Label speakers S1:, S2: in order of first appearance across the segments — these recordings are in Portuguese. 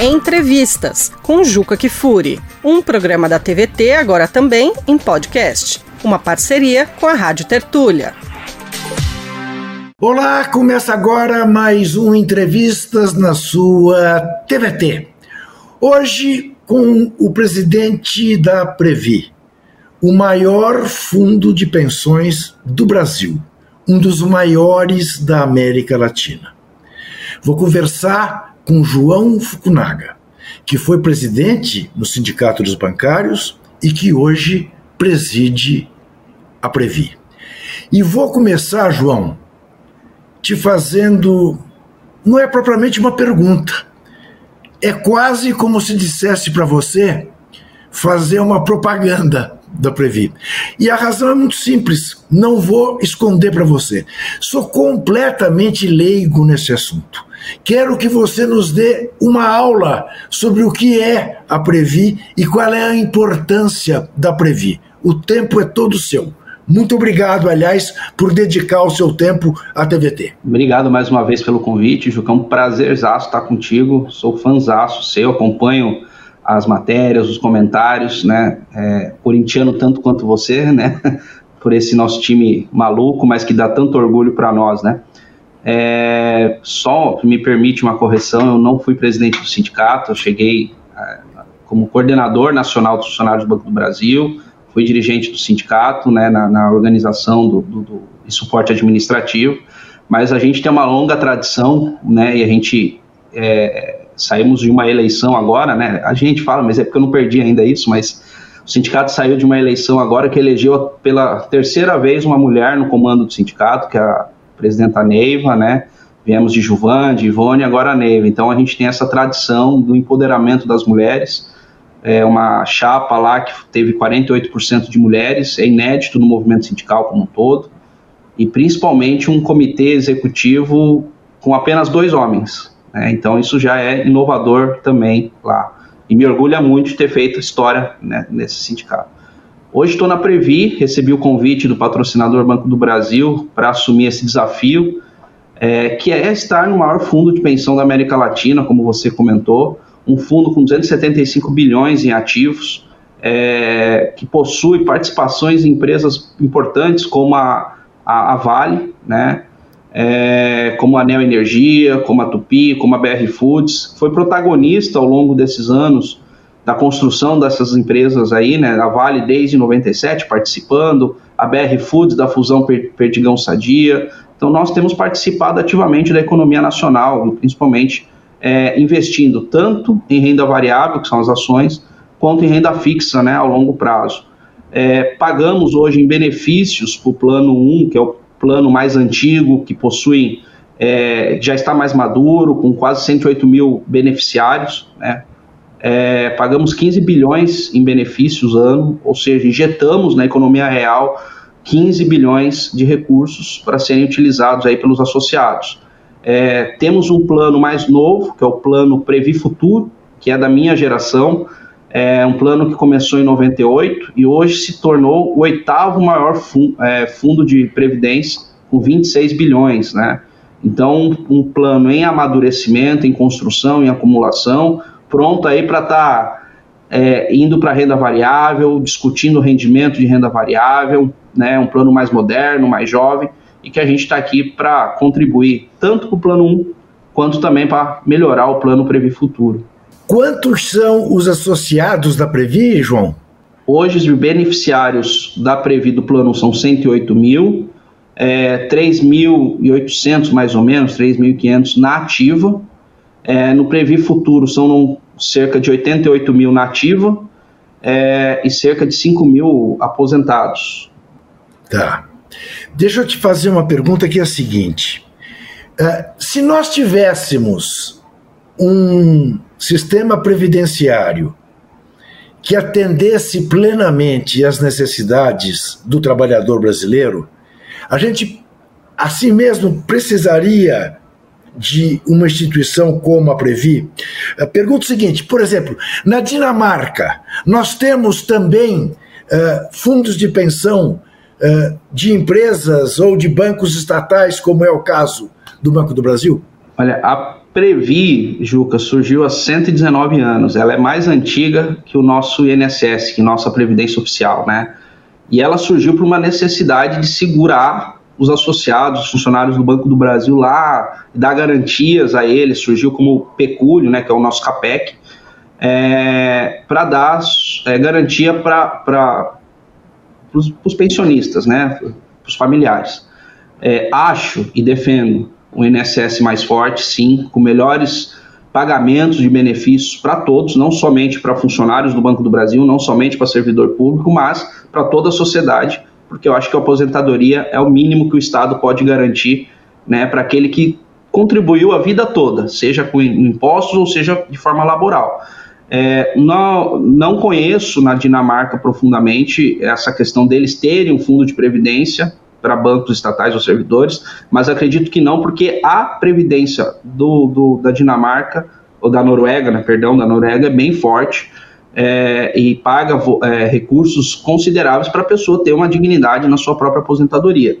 S1: Entrevistas com Juca Kifuri, um programa da TVT agora também em podcast, uma parceria com a Rádio Tertúlia.
S2: Olá, começa agora mais um Entrevistas na sua TVT. Hoje com o presidente da Previ, o maior fundo de pensões do Brasil, um dos maiores da América Latina. Vou conversar com João Fukunaga, que foi presidente no Sindicato dos Bancários e que hoje preside a Previ. E vou começar, João, te fazendo. Não é propriamente uma pergunta. É quase como se dissesse para você fazer uma propaganda da Previ. E a razão é muito simples, não vou esconder para você. Sou completamente leigo nesse assunto. Quero que você nos dê uma aula sobre o que é a Previ e qual é a importância da Previ. O tempo é todo seu. Muito obrigado, aliás, por dedicar o seu tempo à TVT.
S3: Obrigado mais uma vez pelo convite, Juca. É um prazerzaço estar contigo. Sou fãzaço seu, acompanho as matérias, os comentários, né? É, corintiano tanto quanto você, né? Por esse nosso time maluco, mas que dá tanto orgulho para nós, né? É, só me permite uma correção, eu não fui presidente do sindicato, eu cheguei é, como coordenador nacional dos funcionários do Banco do Brasil, fui dirigente do sindicato, né, na, na organização do, do, do, suporte administrativo, mas a gente tem uma longa tradição, né, e a gente é, saímos de uma eleição agora, né, a gente fala, mas é porque eu não perdi ainda isso, mas o sindicato saiu de uma eleição agora que elegeu pela terceira vez uma mulher no comando do sindicato, que é a presidenta Neiva, né, viemos de Juvan, de Ivone, agora a Neiva, então a gente tem essa tradição do empoderamento das mulheres, é, uma chapa lá que teve 48% de mulheres, é inédito no movimento sindical como um todo, e principalmente um comitê executivo com apenas dois homens. Né? Então isso já é inovador também lá. E me orgulha muito de ter feito história né, nesse sindicato. Hoje estou na Previ, recebi o convite do patrocinador Banco do Brasil para assumir esse desafio, é, que é estar no maior fundo de pensão da América Latina, como você comentou, um fundo com 275 bilhões em ativos, é, que possui participações em empresas importantes como a, a, a Vale, né, é, como a Neo Energia, como a Tupi, como a BR Foods, foi protagonista ao longo desses anos da construção dessas empresas aí, né, a Vale desde 97 participando, a BR Foods da fusão Perdigão Sadia. Então nós temos participado ativamente da economia nacional, principalmente é, investindo tanto em renda variável, que são as ações, quanto em renda fixa né, ao longo prazo. É, pagamos hoje em benefícios para o plano 1, que é o plano mais antigo, que possui, é, já está mais maduro, com quase 108 mil beneficiários. Né? É, pagamos 15 bilhões em benefícios ano, ou seja, injetamos na economia real 15 bilhões de recursos para serem utilizados aí pelos associados. É, temos um plano mais novo, que é o plano Previ Futuro, que é da minha geração, é um plano que começou em 98 e hoje se tornou o oitavo maior fundo, é, fundo de previdência, com 26 bilhões, né? Então, um plano em amadurecimento, em construção, em acumulação, pronto aí para estar tá, é, indo para renda variável, discutindo o rendimento de renda variável, né? Um plano mais moderno, mais jovem e que a gente está aqui para contribuir tanto para o plano 1 quanto também para melhorar o plano Previ Futuro.
S2: Quantos são os associados da Previ, João?
S3: Hoje, os beneficiários da Previ do plano são 108 mil, é, 3.800 mais ou menos, 3.500 na ativa. É, no Previ Futuro são cerca de 88 mil na ativa é, e cerca de 5 mil aposentados.
S2: Tá. Deixa eu te fazer uma pergunta que é a seguinte: uh, se nós tivéssemos um sistema previdenciário que atendesse plenamente às necessidades do trabalhador brasileiro, a gente assim mesmo precisaria de uma instituição como a Previ? Uh, pergunta o seguinte: por exemplo, na Dinamarca, nós temos também uh, fundos de pensão uh, de empresas ou de bancos estatais, como é o caso do Banco do Brasil?
S3: Olha, a Previ, Juca, surgiu há 119 anos. Ela é mais antiga que o nosso INSS, que é nossa Previdência Oficial, né? E ela surgiu por uma necessidade de segurar os associados, os funcionários do Banco do Brasil lá, dar garantias a eles, surgiu como pecúlio, né, que é o nosso CAPEC, é, para dar é, garantia para os pensionistas, né, para os familiares. É, acho e defendo um INSS mais forte, sim, com melhores pagamentos de benefícios para todos, não somente para funcionários do Banco do Brasil, não somente para servidor público, mas para toda a sociedade, porque eu acho que a aposentadoria é o mínimo que o Estado pode garantir né, para aquele que contribuiu a vida toda, seja com impostos ou seja de forma laboral. É, não, não conheço na Dinamarca profundamente essa questão deles terem um fundo de previdência para bancos estatais ou servidores, mas acredito que não, porque a previdência do, do da Dinamarca, ou da Noruega, né, perdão, da Noruega é bem forte é, e paga é, recursos consideráveis para a pessoa ter uma dignidade na sua própria aposentadoria.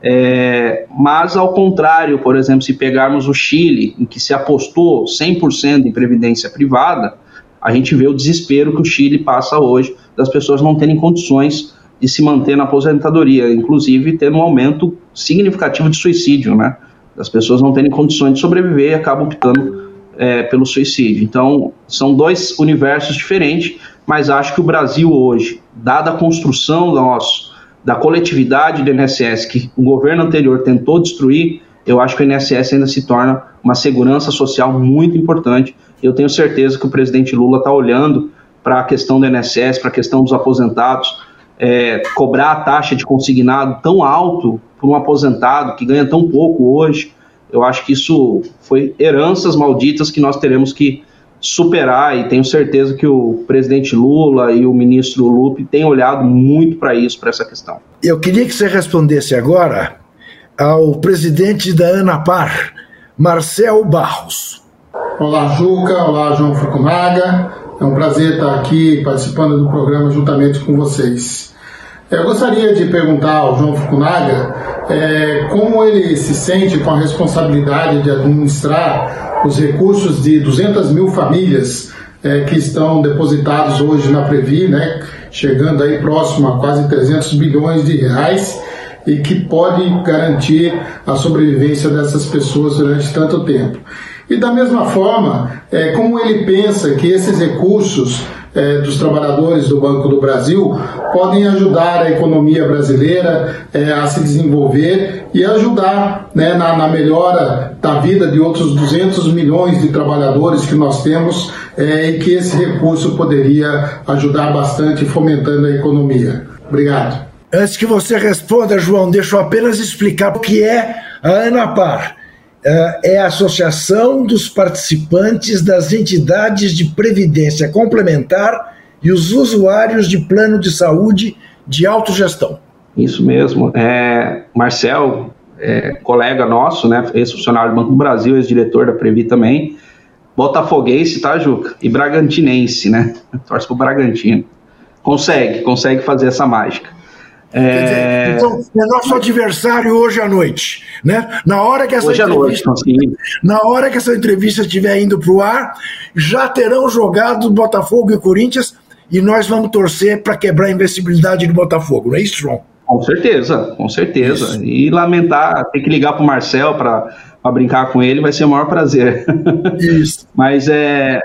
S3: É, mas, ao contrário, por exemplo, se pegarmos o Chile, em que se apostou 100% em previdência privada, a gente vê o desespero que o Chile passa hoje das pessoas não terem condições de se manter na aposentadoria, inclusive tendo um aumento significativo de suicídio, né? As pessoas não terem condições de sobreviver e acabam optando é, pelo suicídio. Então, são dois universos diferentes, mas acho que o Brasil hoje, dada a construção nosso, da coletividade do INSS que o governo anterior tentou destruir, eu acho que o INSS ainda se torna uma segurança social muito importante. Eu tenho certeza que o presidente Lula está olhando para a questão do INSS, para a questão dos aposentados, é, cobrar a taxa de consignado tão alto para um aposentado que ganha tão pouco hoje, eu acho que isso foi heranças malditas que nós teremos que superar e tenho certeza que o presidente Lula e o ministro Lupe têm olhado muito para isso, para essa questão.
S2: Eu queria que você respondesse agora ao presidente da ANAPAR, Marcel Barros.
S4: Olá, Juca. Olá, João Fukunaga. É um prazer estar aqui participando do programa juntamente com vocês. Eu gostaria de perguntar ao João Fukunaga é, como ele se sente com a responsabilidade de administrar os recursos de 200 mil famílias é, que estão depositados hoje na Previ, né, chegando aí próximo a quase 300 bilhões de reais e que pode garantir a sobrevivência dessas pessoas durante tanto tempo. E da mesma forma, é, como ele pensa que esses recursos é, dos trabalhadores do Banco do Brasil podem ajudar a economia brasileira é, a se desenvolver e ajudar né, na, na, melhora da vida de outros 200 milhões de trabalhadores que nós temos é, e que esse recurso poderia ajudar bastante fomentando a economia. Obrigado.
S2: Antes que você responda, João, deixa eu apenas explicar o que é a ANAPAR é a associação dos participantes das entidades de previdência complementar e os usuários de plano de saúde de autogestão.
S3: Isso mesmo. É, Marcel, é, colega nosso, né, ex-funcionário do Banco do Brasil, ex-diretor da Previ também, botafoguense, tá, Juca? E bragantinense, né? Torce pro Bragantino. Consegue, consegue fazer essa mágica.
S2: É... então, é nosso adversário hoje à noite, né? Na hora que essa
S3: hoje
S2: entrevista,
S3: noite,
S2: na hora que essa entrevista estiver indo para o ar, já terão jogado Botafogo e Corinthians e nós vamos torcer para quebrar a invencibilidade do Botafogo, não é isso, João?
S3: Com certeza, com certeza. Isso. E lamentar, ter que ligar para o Marcel para brincar com ele vai ser o maior prazer.
S2: Isso.
S3: Mas é,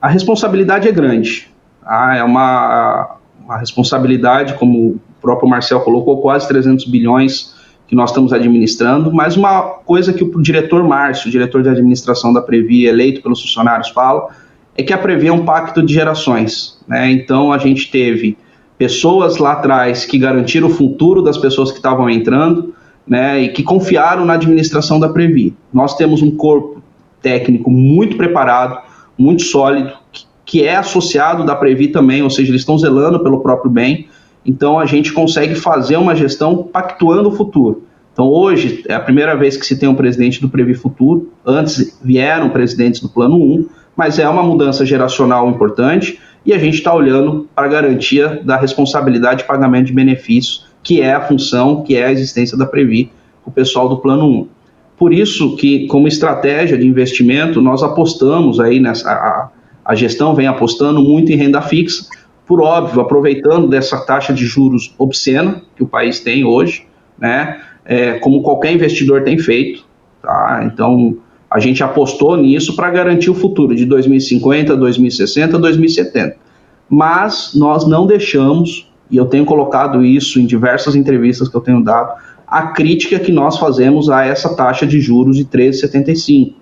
S3: a responsabilidade é grande. Ah, é uma, uma responsabilidade, como próprio Marcel colocou, quase 300 bilhões que nós estamos administrando, mas uma coisa que o diretor Márcio, diretor de administração da Previ, eleito pelos funcionários, fala, é que a Previ é um pacto de gerações. Né? Então a gente teve pessoas lá atrás que garantiram o futuro das pessoas que estavam entrando né, e que confiaram na administração da Previ. Nós temos um corpo técnico muito preparado, muito sólido, que, que é associado da Previ também, ou seja, eles estão zelando pelo próprio bem. Então a gente consegue fazer uma gestão pactuando o futuro. Então hoje é a primeira vez que se tem um presidente do Previ Futuro. Antes vieram presidentes do Plano 1, mas é uma mudança geracional importante e a gente está olhando para a garantia da responsabilidade de pagamento de benefícios, que é a função, que é a existência da Previ, o pessoal do Plano 1. Por isso que, como estratégia de investimento, nós apostamos aí nessa. A, a gestão vem apostando muito em renda fixa, por óbvio, aproveitando dessa taxa de juros obscena que o país tem hoje, né? É, como qualquer investidor tem feito. Tá? Então, a gente apostou nisso para garantir o futuro de 2050, 2060, 2070. Mas nós não deixamos, e eu tenho colocado isso em diversas entrevistas que eu tenho dado, a crítica que nós fazemos a essa taxa de juros de 13,75.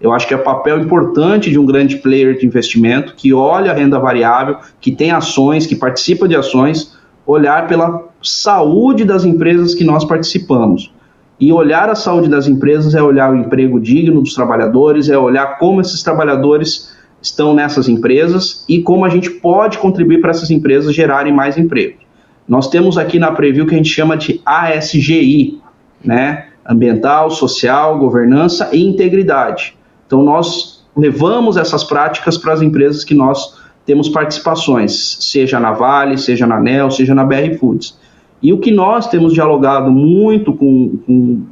S3: Eu acho que é papel importante de um grande player de investimento que olha a renda variável, que tem ações, que participa de ações, olhar pela saúde das empresas que nós participamos. E olhar a saúde das empresas é olhar o emprego digno dos trabalhadores, é olhar como esses trabalhadores estão nessas empresas e como a gente pode contribuir para essas empresas gerarem mais emprego. Nós temos aqui na Preview que a gente chama de ASGI, né? Ambiental, social, governança e integridade. Então nós levamos essas práticas para as empresas que nós temos participações, seja na Vale, seja na NEL, seja na BR Foods. E o que nós temos dialogado muito com, com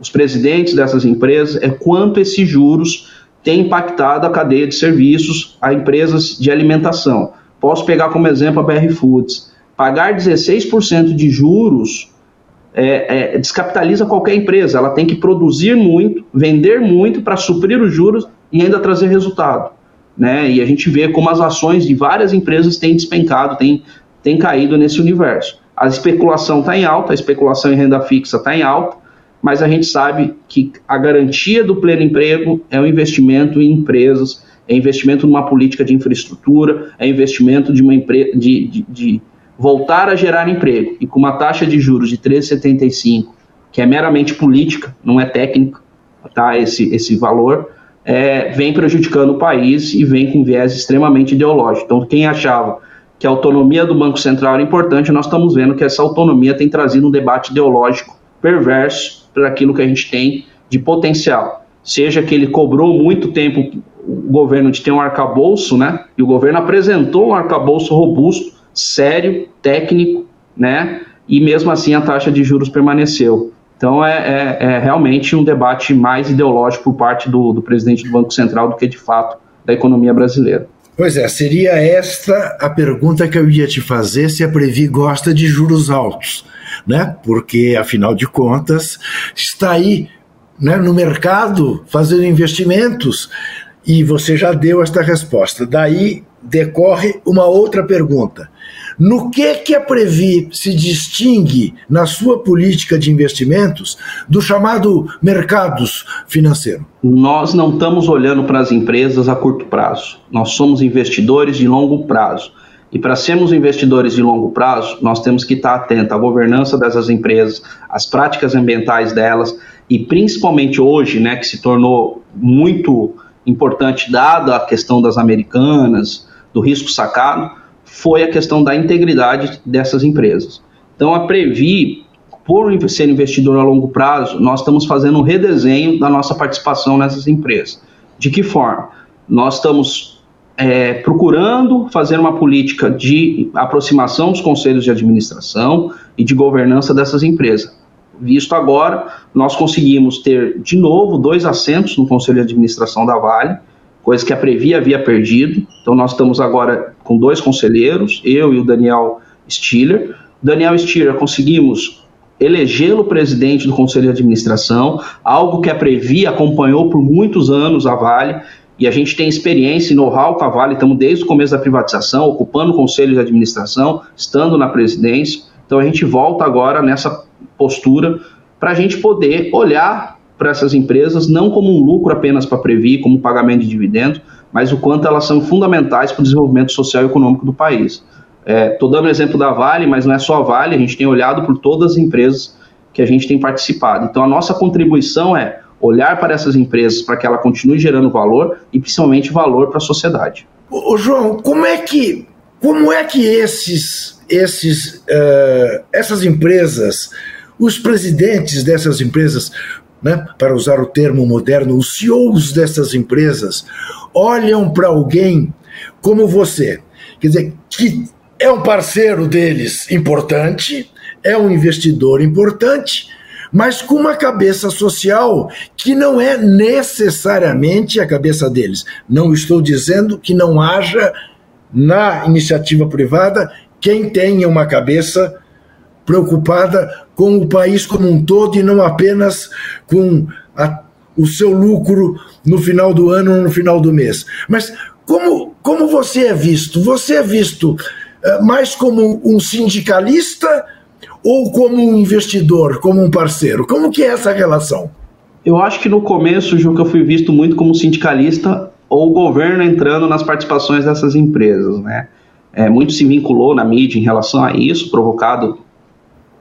S3: os presidentes dessas empresas é quanto esses juros têm impactado a cadeia de serviços a empresas de alimentação. Posso pegar como exemplo a BR Foods. Pagar 16% de juros é, é, descapitaliza qualquer empresa. Ela tem que produzir muito, vender muito para suprir os juros e ainda trazer resultado. Né? E a gente vê como as ações de várias empresas têm despencado, têm, têm caído nesse universo. A especulação está em alta, a especulação em renda fixa está em alta, mas a gente sabe que a garantia do pleno emprego é o investimento em empresas, é investimento numa política de infraestrutura, é investimento de uma empresa de, de, de voltar a gerar emprego. E com uma taxa de juros de 13,75, que é meramente política, não é técnica, tá? Esse, esse valor, é, vem prejudicando o país e vem com viés extremamente ideológico. Então, quem achava que a autonomia do Banco Central era importante, nós estamos vendo que essa autonomia tem trazido um debate ideológico perverso para aquilo que a gente tem de potencial. Seja que ele cobrou muito tempo o governo de ter um arcabouço, né? E o governo apresentou um arcabouço robusto, sério, técnico, né? E mesmo assim a taxa de juros permaneceu. Então é, é, é realmente um debate mais ideológico por parte do, do presidente do Banco Central do que de fato da economia brasileira.
S2: Pois é, seria esta a pergunta que eu ia te fazer se a Previ gosta de juros altos, né? Porque, afinal de contas, está aí né, no mercado fazendo investimentos e você já deu esta resposta. Daí decorre uma outra pergunta. No que que a Previ se distingue na sua política de investimentos do chamado mercados financeiro?
S3: Nós não estamos olhando para as empresas a curto prazo. Nós somos investidores de longo prazo. E para sermos investidores de longo prazo, nós temos que estar atento à governança dessas empresas, às práticas ambientais delas e principalmente hoje, né, que se tornou muito importante dada a questão das americanas, do risco sacado, foi a questão da integridade dessas empresas. Então, a Previ, por ser investidor a longo prazo, nós estamos fazendo um redesenho da nossa participação nessas empresas. De que forma? Nós estamos é, procurando fazer uma política de aproximação dos conselhos de administração e de governança dessas empresas. Visto agora, nós conseguimos ter de novo dois assentos no conselho de administração da Vale coisa que a Previ havia perdido. Então nós estamos agora com dois conselheiros, eu e o Daniel Stiller. Daniel Stiller conseguimos elegê-lo presidente do conselho de administração, algo que a Previ acompanhou por muitos anos a Vale, e a gente tem experiência e know-how com a Vale, estamos desde o começo da privatização, ocupando o conselho de administração, estando na presidência. Então a gente volta agora nessa postura para a gente poder olhar para essas empresas, não como um lucro apenas para prever, como pagamento de dividendos, mas o quanto elas são fundamentais para o desenvolvimento social e econômico do país. Estou é, dando o exemplo da Vale, mas não é só a Vale, a gente tem olhado por todas as empresas que a gente tem participado. Então, a nossa contribuição é olhar para essas empresas para que ela continue gerando valor e principalmente valor para a sociedade.
S2: Ô, João, como é que, como é que esses, esses, uh, essas empresas, os presidentes dessas empresas né, para usar o termo moderno, os CEOs dessas empresas olham para alguém como você, quer dizer, que é um parceiro deles importante, é um investidor importante, mas com uma cabeça social que não é necessariamente a cabeça deles. Não estou dizendo que não haja na iniciativa privada quem tenha uma cabeça preocupada com o país como um todo e não apenas com a, o seu lucro no final do ano ou no final do mês. Mas como, como você é visto? Você é visto uh, mais como um sindicalista ou como um investidor, como um parceiro? Como que é essa relação?
S3: Eu acho que no começo, Juca, eu fui visto muito como sindicalista ou o governo entrando nas participações dessas empresas, né? É, muito se vinculou na mídia em relação a isso, provocado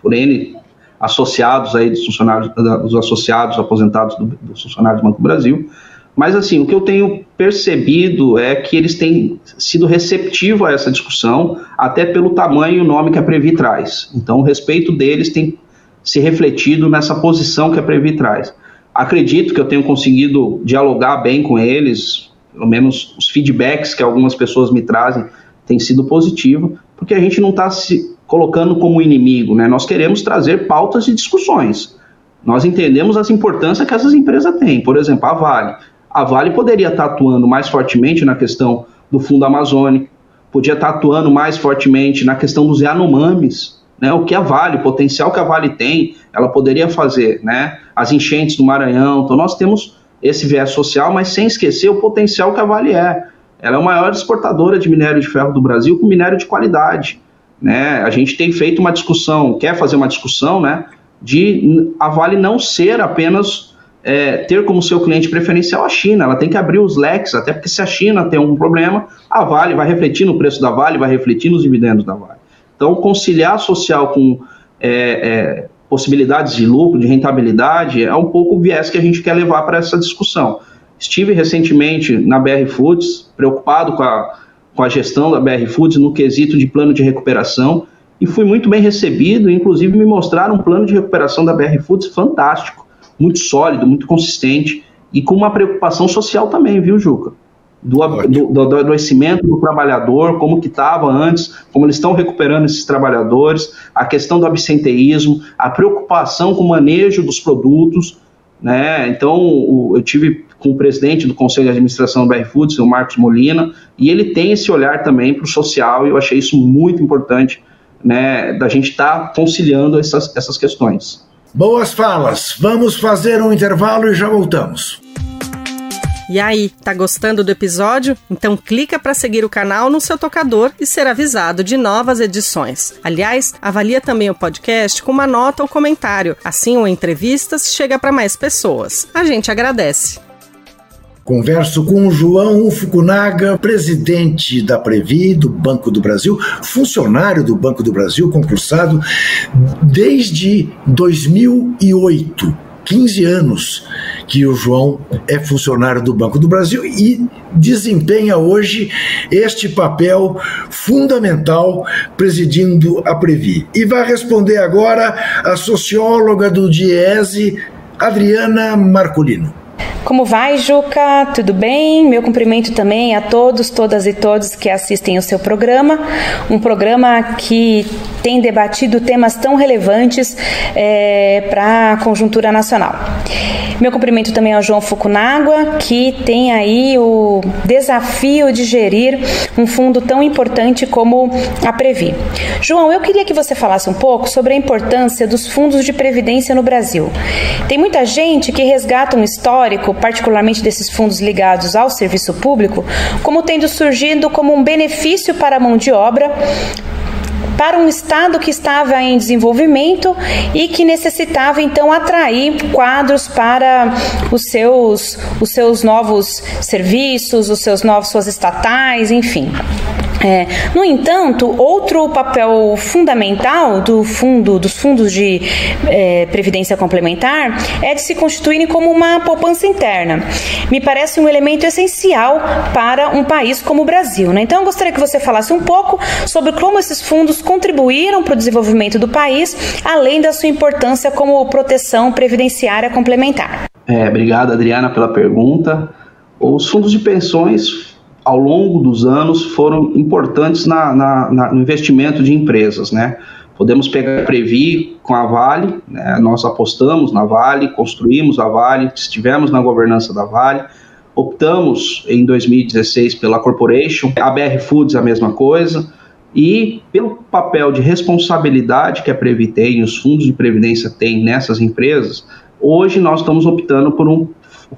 S3: por N associados aí dos funcionários, dos associados aposentados do, dos funcionários do Banco do Brasil. Mas assim, o que eu tenho percebido é que eles têm sido receptivos a essa discussão, até pelo tamanho e o nome que a Previ traz. Então, o respeito deles tem se refletido nessa posição que a Previ traz. Acredito que eu tenho conseguido dialogar bem com eles, pelo menos os feedbacks que algumas pessoas me trazem têm sido positivo, porque a gente não está se colocando como inimigo, né? Nós queremos trazer pautas e discussões. Nós entendemos as importâncias que essas empresas têm. Por exemplo, a Vale. A Vale poderia estar atuando mais fortemente na questão do Fundo Amazônico, podia estar atuando mais fortemente na questão dos Yanomamis, né? O que a Vale, o potencial que a Vale tem, ela poderia fazer, né? As enchentes do Maranhão. Então nós temos esse viés social, mas sem esquecer o potencial que a Vale é. Ela é a maior exportadora de minério de ferro do Brasil com minério de qualidade. Né? A gente tem feito uma discussão, quer fazer uma discussão, né, de a Vale não ser apenas é, ter como seu cliente preferencial a China. Ela tem que abrir os leques, até porque se a China tem algum problema, a Vale vai refletir no preço da Vale, vai refletir nos dividendos da Vale. Então, conciliar social com é, é, possibilidades de lucro, de rentabilidade, é um pouco o viés que a gente quer levar para essa discussão. Estive recentemente na BR Foods, preocupado com a, com a gestão da BR Foods no quesito de plano de recuperação, e fui muito bem recebido, inclusive me mostraram um plano de recuperação da BR Foods fantástico muito sólido, muito consistente e com uma preocupação social também, viu, Juca? Do, do, do, do adoecimento do trabalhador, como que estava antes, como eles estão recuperando esses trabalhadores, a questão do absenteísmo, a preocupação com o manejo dos produtos, né? Então, eu tive com o presidente do Conselho de Administração do BR Foods, o Marcos Molina, e ele tem esse olhar também para o social, e eu achei isso muito importante, né, da gente estar tá conciliando essas, essas questões.
S2: Boas falas. Vamos fazer um intervalo e já voltamos.
S1: E aí, tá gostando do episódio? Então clica para seguir o canal no seu tocador e ser avisado de novas edições. Aliás, avalia também o podcast com uma nota ou comentário. Assim o Entrevistas chega para mais pessoas. A gente agradece.
S2: Converso com o João Fukunaga, presidente da Previ, do Banco do Brasil, funcionário do Banco do Brasil, concursado desde 2008. 15 anos que o João é funcionário do Banco do Brasil e desempenha hoje este papel fundamental presidindo a Previ. E vai responder agora a socióloga do DIESE, Adriana Marcolino.
S5: Como vai, Juca? Tudo bem? Meu cumprimento também a todos, todas e todos que assistem o seu programa. Um programa que tem debatido temas tão relevantes é, para a conjuntura nacional. Meu cumprimento também ao João Fukunaga, que tem aí o desafio de gerir um fundo tão importante como a Previ. João, eu queria que você falasse um pouco sobre a importância dos fundos de previdência no Brasil. Tem muita gente que resgata um histórico particularmente desses fundos ligados ao serviço público, como tendo surgido como um benefício para a mão de obra para um estado que estava em desenvolvimento e que necessitava então atrair quadros para os seus os seus novos serviços, os seus novos suas estatais, enfim. É, no entanto, outro papel fundamental do fundo, dos fundos de é, previdência complementar é de se constituírem como uma poupança interna. Me parece um elemento essencial para um país como o Brasil. Né? Então, eu gostaria que você falasse um pouco sobre como esses fundos contribuíram para o desenvolvimento do país, além da sua importância como proteção previdenciária complementar.
S3: É, obrigado, Adriana, pela pergunta. Os fundos de pensões ao longo dos anos foram importantes na, na, na, no investimento de empresas, né? Podemos pegar a Previ com a Vale, né? nós apostamos na Vale, construímos a Vale, estivemos na governança da Vale, optamos em 2016 pela Corporation, a BR Foods a mesma coisa, e pelo papel de responsabilidade que a Previ tem, os fundos de previdência têm nessas empresas, hoje nós estamos optando por um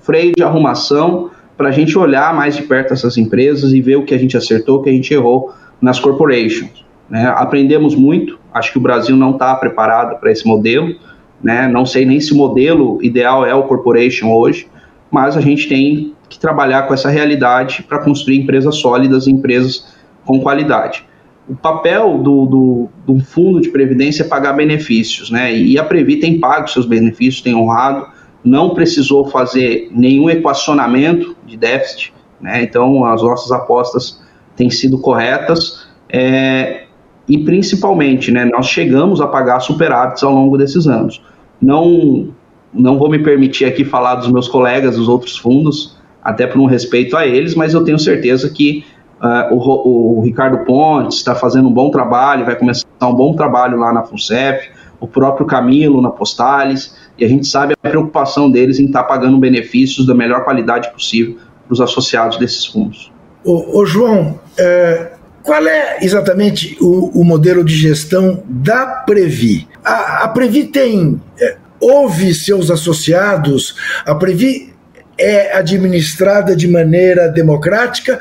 S3: freio de arrumação para a gente olhar mais de perto essas empresas e ver o que a gente acertou, o que a gente errou nas corporations. Né? Aprendemos muito, acho que o Brasil não está preparado para esse modelo, né? não sei nem se o modelo ideal é o corporation hoje, mas a gente tem que trabalhar com essa realidade para construir empresas sólidas empresas com qualidade. O papel do, do, do, fundo de previdência é pagar benefícios, né? E a Previ tem pago seus benefícios, tem honrado, não precisou fazer nenhum equacionamento de déficit, né? Então as nossas apostas têm sido corretas. É, e principalmente, né, nós chegamos a pagar superávites ao longo desses anos. Não, não vou me permitir aqui falar dos meus colegas dos outros fundos, até por um respeito a eles, mas eu tenho certeza que uh, o, o, Ricardo Pontes está fazendo um bom trabalho, vai começar um bom trabalho lá na FUNCEF, o próprio Camilo na Postales, e a gente sabe a preocupação deles em estar tá pagando benefícios da melhor qualidade possível para os associados desses fundos.
S2: Ô, ô João, é, qual é exatamente o, o, modelo de gestão da Previ? A, a Previ tem. É, ouve seus associados? A Previ é administrada de maneira democrática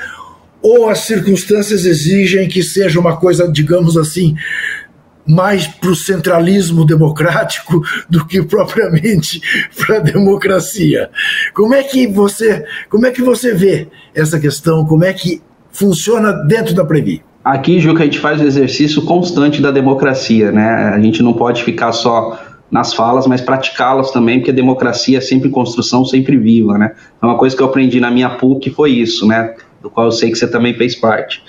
S2: ou as circunstâncias exigem que seja uma coisa, digamos assim, mais para o centralismo democrático do que propriamente para a democracia. Como é que você, como é que você vê essa questão? Como é que funciona dentro da Previ?
S3: Aqui, Juca, a gente faz o exercício constante da democracia, né? A gente não pode ficar só nas falas, mas praticá-las também, porque a democracia é sempre em construção, sempre viva, né? Então, uma coisa que eu aprendi na minha PUC foi isso, né? Do qual eu sei que você também fez parte.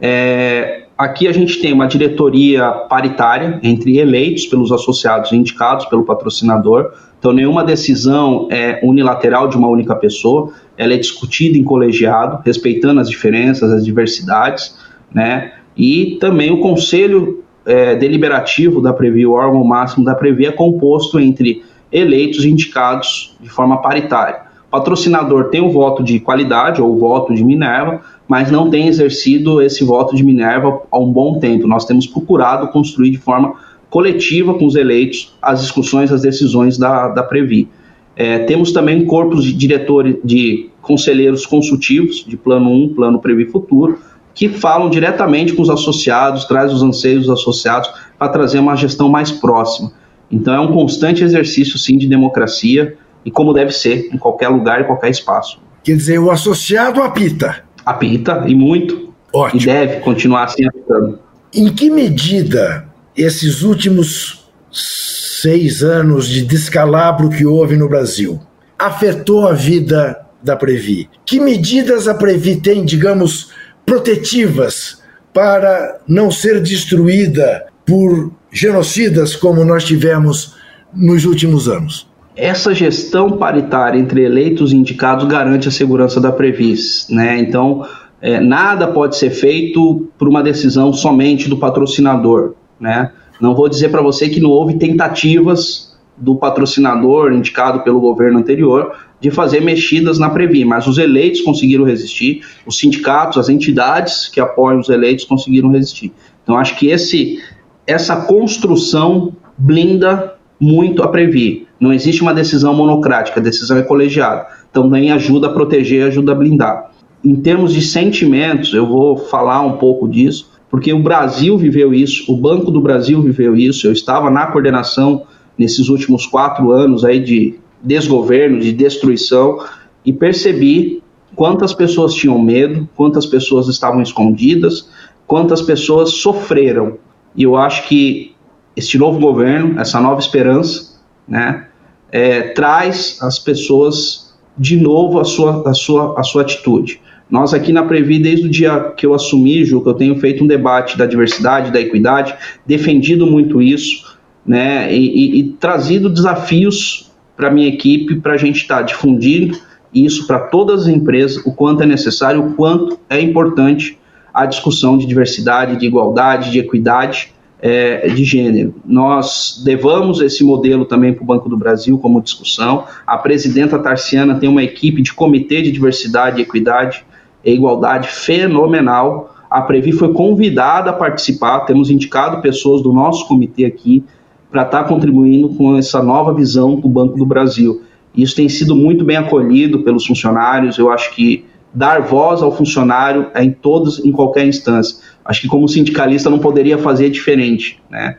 S3: É, aqui a gente tem uma diretoria paritária entre eleitos pelos associados e indicados pelo patrocinador. Então, nenhuma decisão é unilateral de uma única pessoa, ela é discutida em colegiado, respeitando as diferenças, as diversidades, né? E também o conselho é, deliberativo da Previ, o órgão máximo da Previ, é composto entre eleitos e indicados de forma paritária. Patrocinador tem o voto de qualidade ou o voto de Minerva, mas não tem exercido esse voto de Minerva há um bom tempo. Nós temos procurado construir de forma coletiva com os eleitos as discussões, as decisões da, da Previ. É, temos também corpos de diretores, de conselheiros consultivos, de plano 1, plano Previ Futuro, que falam diretamente com os associados, traz os anseios dos associados para trazer uma gestão mais próxima. Então é um constante exercício, sim, de democracia e como deve ser em qualquer lugar e qualquer espaço.
S2: Quer dizer, o associado apita.
S3: Apita, e muito. Ótimo. E deve continuar assim apitando.
S2: Em que medida esses últimos seis anos de descalabro que houve no Brasil afetou a vida da Previ? Que medidas a Previ tem, digamos, protetivas para não ser destruída por genocidas como nós tivemos nos últimos anos.
S3: Essa gestão paritária entre eleitos e indicados garante a segurança da Previs, né? Então, é, nada pode ser feito por uma decisão somente do patrocinador, né? Não vou dizer para você que não houve tentativas do patrocinador indicado pelo governo anterior de fazer mexidas na Previ, mas os eleitos conseguiram resistir, os sindicatos, as entidades que apoiam os eleitos conseguiram resistir. Então acho que esse essa construção blinda muito a Previ. Não existe uma decisão monocrática, a decisão é colegiada. Então também ajuda a proteger, ajuda a blindar. Em termos de sentimentos, eu vou falar um pouco disso, porque o Brasil viveu isso, o Banco do Brasil viveu isso. Eu estava na coordenação nesses últimos quatro anos aí de desgoverno, de destruição, e percebi quantas pessoas tinham medo, quantas pessoas estavam escondidas, quantas pessoas sofreram. E eu acho que este novo governo, essa nova esperança, né, é, traz as pessoas de novo a sua, a, sua, a sua atitude. Nós aqui na Previ, desde o dia que eu assumi, Ju, que eu tenho feito um debate da diversidade, da equidade, defendido muito isso, né, e, e, e trazido desafios para minha equipe, para a gente estar tá difundindo isso para todas as empresas, o quanto é necessário, o quanto é importante a discussão de diversidade, de igualdade, de equidade é, de gênero. Nós levamos esse modelo também para o Banco do Brasil como discussão. A presidenta Tarciana tem uma equipe de comitê de diversidade, equidade e igualdade fenomenal. A Previ foi convidada a participar, temos indicado pessoas do nosso comitê aqui para estar tá contribuindo com essa nova visão do Banco do Brasil. Isso tem sido muito bem acolhido pelos funcionários. Eu acho que dar voz ao funcionário é em todos, em qualquer instância. Acho que como sindicalista não poderia fazer diferente, né?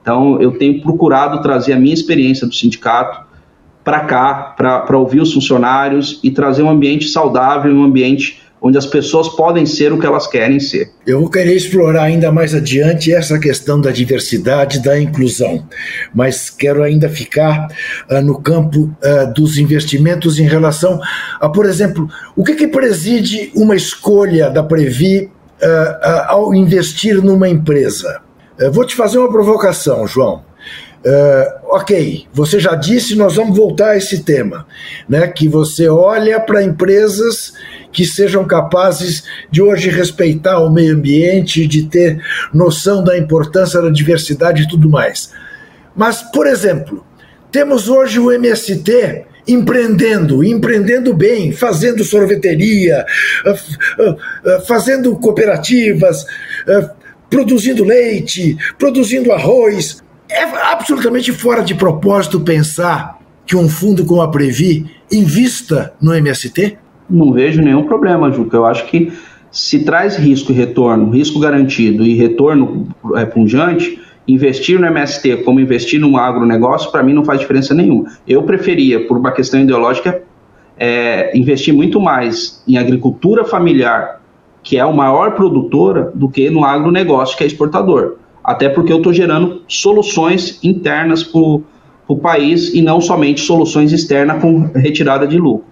S3: Então eu tenho procurado trazer a minha experiência do sindicato para cá, para ouvir os funcionários e trazer um ambiente saudável, um ambiente onde as pessoas podem ser o que elas querem ser.
S2: Eu vou querer explorar ainda mais adiante essa questão da diversidade, da inclusão, mas quero ainda ficar uh, no campo uh, dos investimentos em relação a, por exemplo, o que, que preside uma escolha da Previ ao investir numa empresa? vou te fazer uma provocação, João. Uh, ok, você já disse, nós vamos voltar a esse tema, né? Que você olha para empresas que sejam capazes de hoje respeitar o meio ambiente, de ter noção da importância da diversidade e tudo mais. Mas, por exemplo, temos hoje o MST empreendendo, empreendendo bem, fazendo sorveteria, ah, ah, fazendo cooperativas, produzindo leite, produzindo arroz, é absolutamente fora de propósito pensar que um fundo como a Previ invista no MST?
S3: Não vejo nenhum problema, Juca. Eu acho que se traz risco e retorno, risco garantido e retorno é, investir no MST como investir num agronegócio, para mim não faz diferença nenhuma. Eu preferia, por uma questão ideológica, é, investir muito mais em agricultura familiar, que é o maior produtora, do que no agronegócio, que é exportador até porque eu estou gerando soluções internas para o país e não somente soluções externas com retirada de lucro.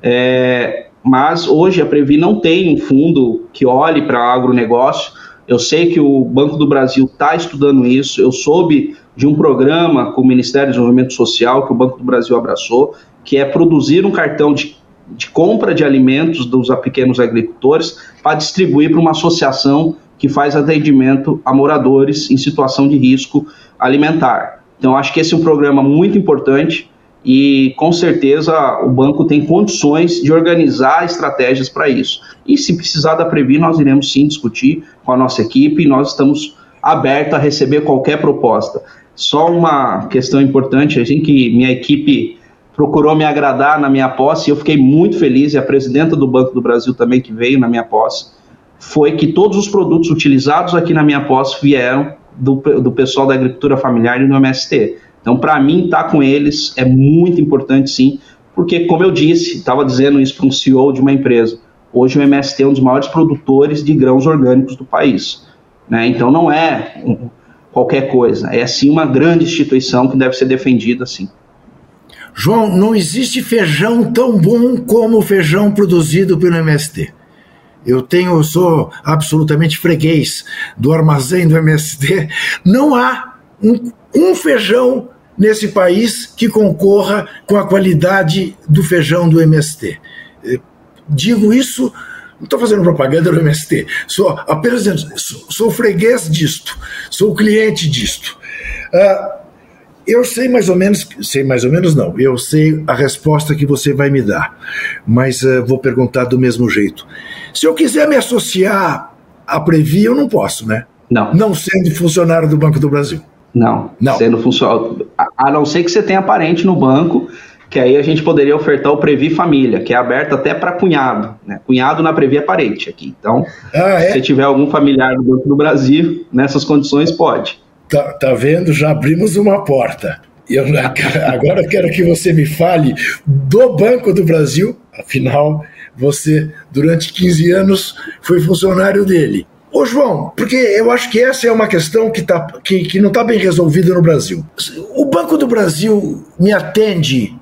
S3: É, mas hoje a Previ não tem um fundo que olhe para agronegócio. Eu sei que o Banco do Brasil está estudando isso. Eu soube de um programa com o Ministério do Desenvolvimento Social que o Banco do Brasil abraçou, que é produzir um cartão de, de compra de alimentos dos pequenos agricultores para distribuir para uma associação que faz atendimento a moradores em situação de risco alimentar. Então, acho que esse é um programa muito importante e, com certeza, o banco tem condições de organizar estratégias para isso. E, se precisar da Previ, nós iremos sim discutir com a nossa equipe e nós estamos abertos a receber qualquer proposta. Só uma questão importante, assim, que minha equipe procurou me agradar na minha posse, e eu fiquei muito feliz, e a presidenta do Banco do Brasil também que veio na minha posse, foi que todos os produtos utilizados aqui na minha posse vieram do, do pessoal da agricultura familiar e do MST. Então, para mim, estar tá com eles é muito importante, sim, porque, como eu disse, estava dizendo isso para um CEO de uma empresa, hoje o MST é um dos maiores produtores de grãos orgânicos do país. Né? Então, não é qualquer coisa, é sim uma grande instituição que deve ser defendida, sim.
S2: João, não existe feijão tão bom como o feijão produzido pelo MST. Eu tenho, sou absolutamente freguês do armazém do MST. Não há um, um feijão nesse país que concorra com a qualidade do feijão do MST. Digo isso, não estou fazendo propaganda do MST, sou apenas sou, sou freguês disto, sou cliente disto. Uh, eu sei mais ou menos, sei mais ou menos não, eu sei a resposta que você vai me dar, mas uh, vou perguntar do mesmo jeito. Se eu quiser me associar à Previ, eu não posso, né?
S3: Não.
S2: Não sendo funcionário do Banco do Brasil.
S3: Não, não. sendo funcionário. A não ser que você tenha parente no banco, que aí a gente poderia ofertar o Previ Família, que é aberto até para cunhado. Né? Cunhado na Previ é parente aqui. Então, ah, é? se tiver algum familiar no Banco do Brasil, nessas condições, pode.
S2: Tá, tá vendo? Já abrimos uma porta. Eu, agora eu quero que você me fale do Banco do Brasil, afinal, você, durante 15 anos, foi funcionário dele. Ô João, porque eu acho que essa é uma questão que, tá, que, que não está bem resolvida no Brasil. O Banco do Brasil me atende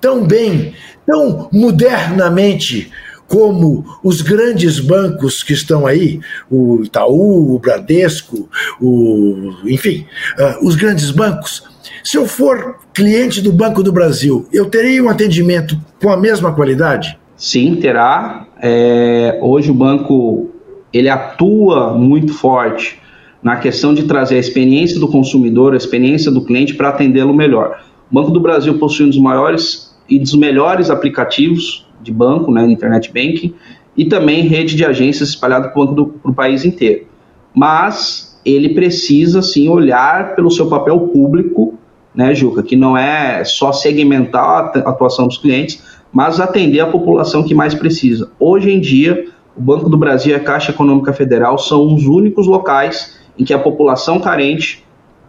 S2: tão bem, tão modernamente, como os grandes bancos que estão aí, o Itaú, o Bradesco, o, enfim, uh, os grandes bancos. Se eu for cliente do Banco do Brasil, eu terei um atendimento com a mesma qualidade?
S3: Sim, terá. É, hoje o banco ele atua muito forte na questão de trazer a experiência do consumidor, a experiência do cliente para atendê-lo melhor. O Banco do Brasil possui um dos maiores e dos melhores aplicativos de banco, né, internet banking, e também rede de agências espalhada para o país inteiro. Mas ele precisa sim olhar pelo seu papel público, né, Juca, que não é só segmentar a atuação dos clientes, mas atender a população que mais precisa. Hoje em dia, o Banco do Brasil e a Caixa Econômica Federal são os únicos locais em que a população carente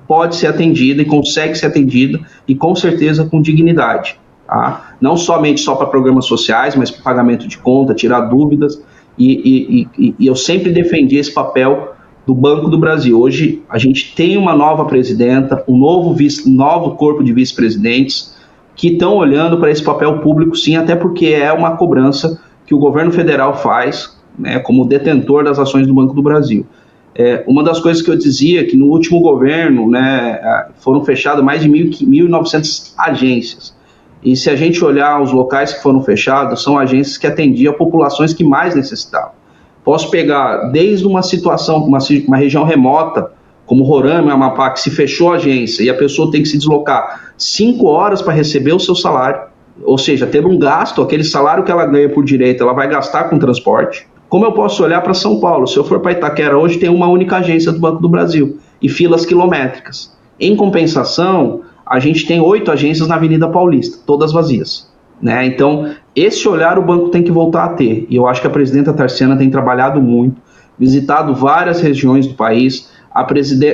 S3: pode ser atendida e consegue ser atendida e com certeza com dignidade. Tá? Não somente só para programas sociais, mas para pagamento de conta, tirar dúvidas. E, e, e, e eu sempre defendi esse papel do Banco do Brasil. Hoje a gente tem uma nova presidenta, um novo, vice, novo corpo de vice-presidentes que estão olhando para esse papel público, sim, até porque é uma cobrança que o governo federal faz né, como detentor das ações do Banco do Brasil. É, uma das coisas que eu dizia é que no último governo né, foram fechadas mais de 1.900 agências. E se a gente olhar os locais que foram fechados, são agências que atendiam populações que mais necessitavam. Posso pegar desde uma situação, uma, uma região remota, como Roraima Amapá, que se fechou a agência e a pessoa tem que se deslocar cinco horas para receber o seu salário, ou seja, ter um gasto, aquele salário que ela ganha por direito, ela vai gastar com transporte. Como eu posso olhar para São Paulo? Se eu for para Itaquera hoje, tem uma única agência do Banco do Brasil e filas quilométricas. Em compensação, a gente tem oito agências na Avenida Paulista, todas vazias. Né? Então, esse olhar o banco tem que voltar a ter. E eu acho que a presidenta Tarciana tem trabalhado muito, visitado várias regiões do país. A,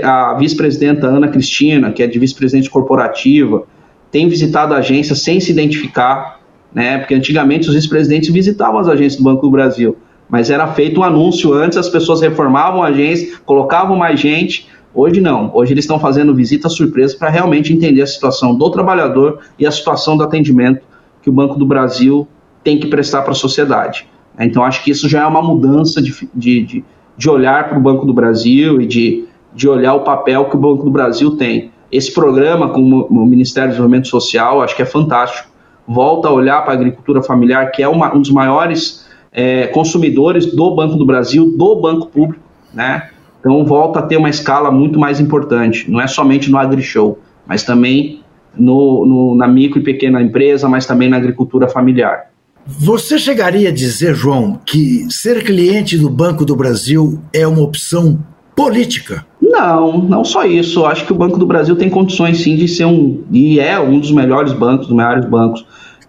S3: a vice-presidenta Ana Cristina, que é de vice-presidente corporativa, tem visitado a agência sem se identificar, né? porque antigamente os vice-presidentes visitavam as agências do Banco do Brasil mas era feito um anúncio antes, as pessoas reformavam a agência, colocavam mais gente. Hoje não, hoje eles estão fazendo visita surpresa para realmente entender a situação do trabalhador e a situação do atendimento que o Banco do Brasil tem que prestar para a sociedade. Então acho que isso já é uma mudança de, de, de, olhar para o Banco do Brasil e de, de olhar o papel que o Banco do Brasil tem. Esse programa com o Ministério do Desenvolvimento Social acho que é fantástico. Volta a olhar para a agricultura familiar, que é uma, um dos maiores é, consumidores do Banco do Brasil, do Banco Público, né? Então volta a ter uma escala muito mais importante, não é somente no AgriShow, mas também no, no, na micro e pequena empresa, mas também na agricultura familiar.
S2: Você chegaria a dizer, João, que ser cliente do Banco do Brasil é uma opção política?
S3: Não, não só isso. Acho que o Banco do Brasil tem condições sim de ser um, e é um dos melhores bancos, dos maiores bancos.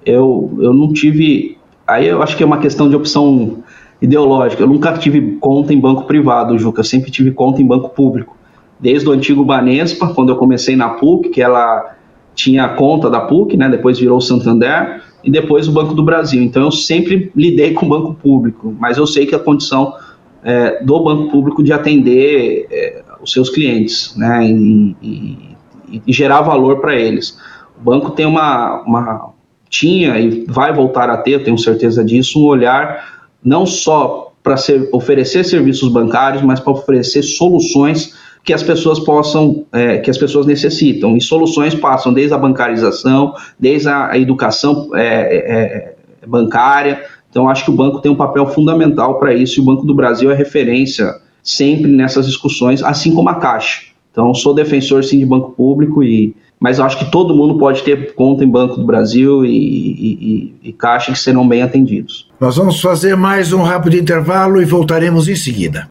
S3: Eu, eu não tive Aí eu acho que é uma questão de opção ideológica. Eu nunca tive conta em banco privado, Juca. Eu sempre tive conta em banco público. Desde o antigo Banespa, quando eu comecei na PUC, que ela tinha a conta da PUC, né? depois virou o Santander, e depois o Banco do Brasil. Então eu sempre lidei com o banco público, mas eu sei que a condição é, do banco público de atender é, os seus clientes né? e, e, e gerar valor para eles. O banco tem uma, uma, tinha e vai voltar a ter, tenho certeza disso, um olhar não só para oferecer serviços bancários, mas para oferecer soluções que as pessoas possam, é, que as pessoas necessitam. E soluções passam desde a bancarização, desde a, a educação é, é, é bancária. Então, acho que o banco tem um papel fundamental para isso e o Banco do Brasil é referência sempre nessas discussões, assim como a Caixa. Então, sou defensor sim de banco público e mas eu acho que todo mundo pode ter conta em Banco do Brasil e, e, e, Caixa que serão bem atendidos.
S2: Nós vamos fazer mais um rápido intervalo e voltaremos em seguida.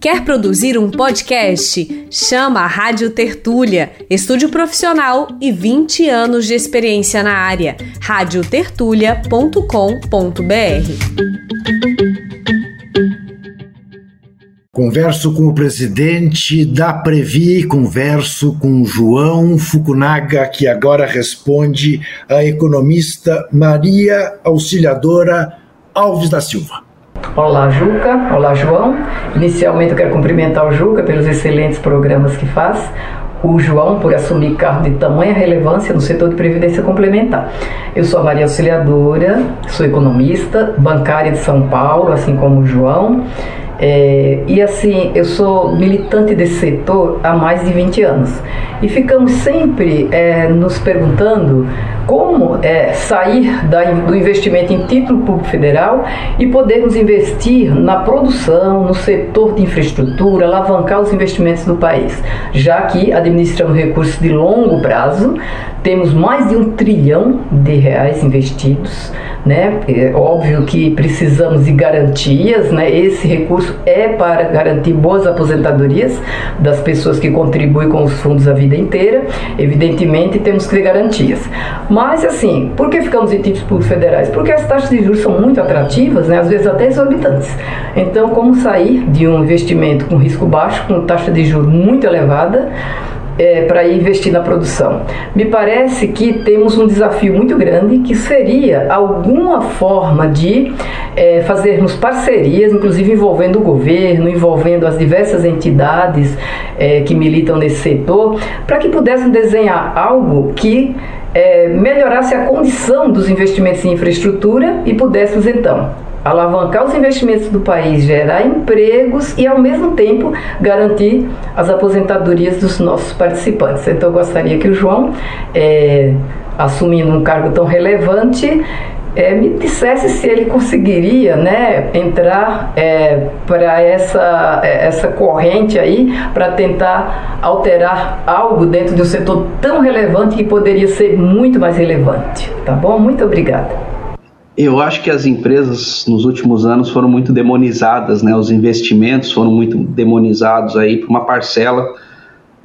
S6: Quer produzir um podcast? Chama a Rádio Tertúlia, estúdio profissional e 20 anos de experiência na área. radiotertulia.com.br
S2: Converso com o presidente da Previ, converso com João Fukunaga, que agora responde a economista Maria Auxiliadora Alves da Silva.
S7: Olá, Juca. Olá, João. Inicialmente eu quero cumprimentar o Juca pelos excelentes programas que faz. O João por assumir cargo de tamanha relevância no setor de previdência complementar. Eu sou a Maria Auxiliadora, sou economista, bancária de São Paulo, assim como o João é, e assim, eu sou militante desse setor há mais de 20 anos. E ficamos sempre é, nos perguntando como é, sair da, do investimento em título público federal e podermos investir na produção, no setor de infraestrutura, alavancar os investimentos do país, já que administramos recursos de longo prazo, temos mais de um trilhão de reais investidos né? É óbvio que precisamos de garantias, né? Esse recurso é para garantir boas aposentadorias das pessoas que contribuem com os fundos a vida inteira. Evidentemente, temos que ter garantias. Mas, assim, por que ficamos em títulos públicos federais? Porque as taxas de juros são muito atrativas, né? Às vezes até exorbitantes. Então, como sair de um investimento com risco baixo, com taxa de juros muito elevada, é, para investir na produção. Me parece que temos um desafio muito grande que seria alguma forma de é, fazermos parcerias, inclusive envolvendo o governo, envolvendo as diversas entidades é, que militam nesse setor, para que pudessem desenhar algo que é, melhorasse a condição dos investimentos em infraestrutura e pudéssemos então alavancar os investimentos do país, gerar empregos e, ao mesmo tempo, garantir as aposentadorias dos nossos participantes. Então, eu gostaria que o João, é, assumindo um cargo tão relevante, é, me dissesse se ele conseguiria né, entrar é, para essa, é, essa corrente aí, para tentar alterar algo dentro de um setor tão relevante que poderia ser muito mais relevante. Tá bom? Muito obrigada.
S3: Eu acho que as empresas nos últimos anos foram muito demonizadas, né? Os investimentos foram muito demonizados aí por uma parcela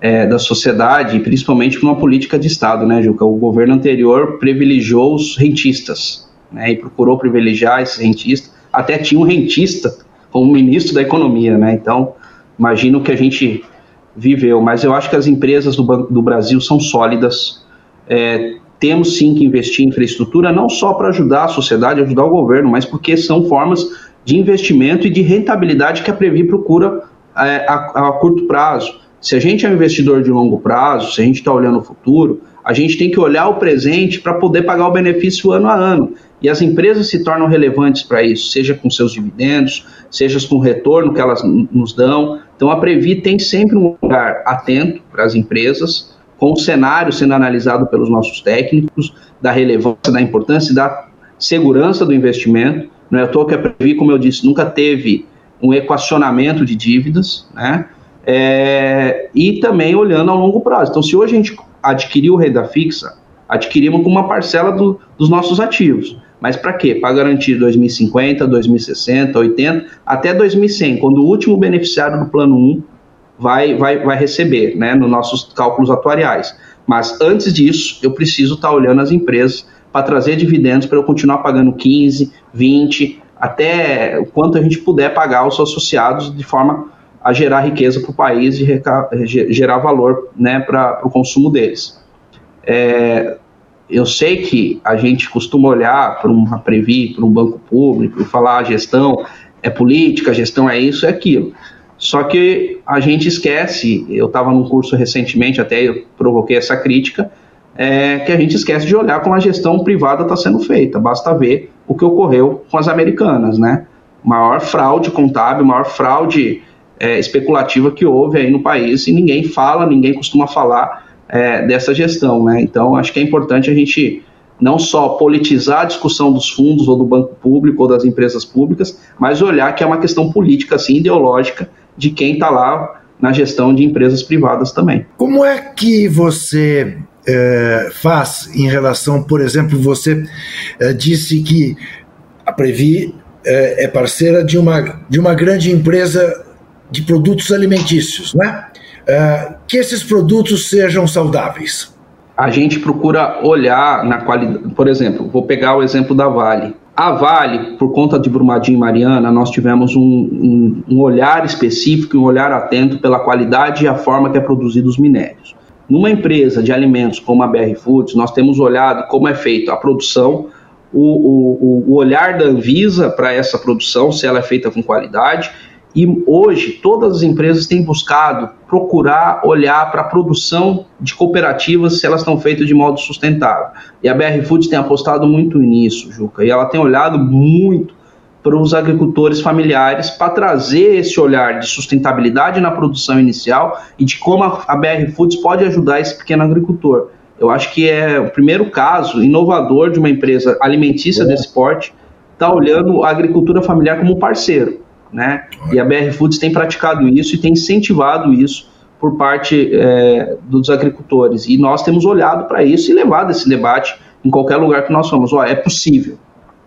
S3: é, da sociedade, principalmente por uma política de Estado, né, Juca? O governo anterior privilegiou os rentistas, né? E procurou privilegiar esses rentistas. Até tinha um rentista como ministro da Economia, né? Então, imagino que a gente viveu. Mas eu acho que as empresas do, do Brasil são sólidas. É, temos sim que investir em infraestrutura, não só para ajudar a sociedade, ajudar o governo, mas porque são formas de investimento e de rentabilidade que a Previ procura é, a, a, curto prazo. Se a gente é um investidor de longo prazo, se a gente está olhando o futuro, a gente tem que olhar o presente para poder pagar o benefício ano a ano. E as empresas se tornam relevantes para isso, seja com seus dividendos, seja com o retorno que elas nos dão. Então a Previ tem sempre um lugar atento para as empresas com o cenário sendo analisado pelos nossos técnicos, da relevância, da importância da segurança do investimento. Não é à toa que a Previ, como eu disse, nunca teve um equacionamento de dívidas, né? É, e também olhando ao longo prazo. Então, se hoje a gente adquiriu renda fixa, adquirimos com uma parcela do, dos nossos ativos. Mas para quê? Para garantir 2050, 2060, 80, até 2100, quando o último beneficiário do plano 1 vai, vai, vai receber, né, nos nossos cálculos atuariais. Mas antes disso, eu preciso estar tá olhando as empresas para trazer dividendos para eu continuar pagando 15, 20, até o quanto a gente puder pagar aos associados de forma a gerar riqueza para o país e gerar valor né, para o consumo deles. É, eu sei que a gente costuma olhar para uma Previ, para um banco público falar a ah, gestão é política, gestão é isso, é aquilo. Só que a gente esquece, eu estava num curso recentemente, até eu provoquei essa crítica, é, que a gente esquece de olhar como a gestão privada está sendo feita. Basta ver o que ocorreu com as americanas, né? Maior fraude contábil, maior fraude é, especulativa que houve aí no país e ninguém fala, ninguém costuma falar é, dessa gestão, né? Então acho que é importante a gente não só politizar a discussão dos fundos ou do banco público ou das empresas públicas, mas olhar que é uma questão política, assim, ideológica, de quem está lá na gestão de empresas privadas também.
S2: Como é que você é, faz em relação, por exemplo, você é, disse que a Previ é, é, parceira de uma, de uma grande empresa de produtos alimentícios, né? que esses produtos sejam saudáveis.
S3: A gente procura olhar na qualidade, por exemplo, vou pegar o exemplo da Vale. A Vale, por conta de Brumadinho e Mariana, nós tivemos um, um, um, olhar específico, um olhar atento pela qualidade e a forma que é produzido os minérios. Numa empresa de alimentos como a BR Foods, nós temos olhado como é feita a produção, o, o, o olhar da Anvisa para essa produção, se ela é feita com qualidade, e hoje todas as empresas têm buscado procurar olhar para a produção de cooperativas se elas estão feitas de modo sustentável. E a BR Foods tem apostado muito nisso, Juca, e ela tem olhado muito para os agricultores familiares para trazer esse olhar de sustentabilidade na produção inicial e de como a BR Foods pode ajudar esse pequeno agricultor. Eu acho que é o primeiro caso inovador de uma empresa alimentícia é. desse porte está olhando a agricultura familiar como parceiro, né? E a BR Foods tem praticado isso e tem incentivado isso por parte é, dos agricultores. E nós temos olhado para isso e levado esse debate em qualquer lugar que nós fomos. Ó, é possível,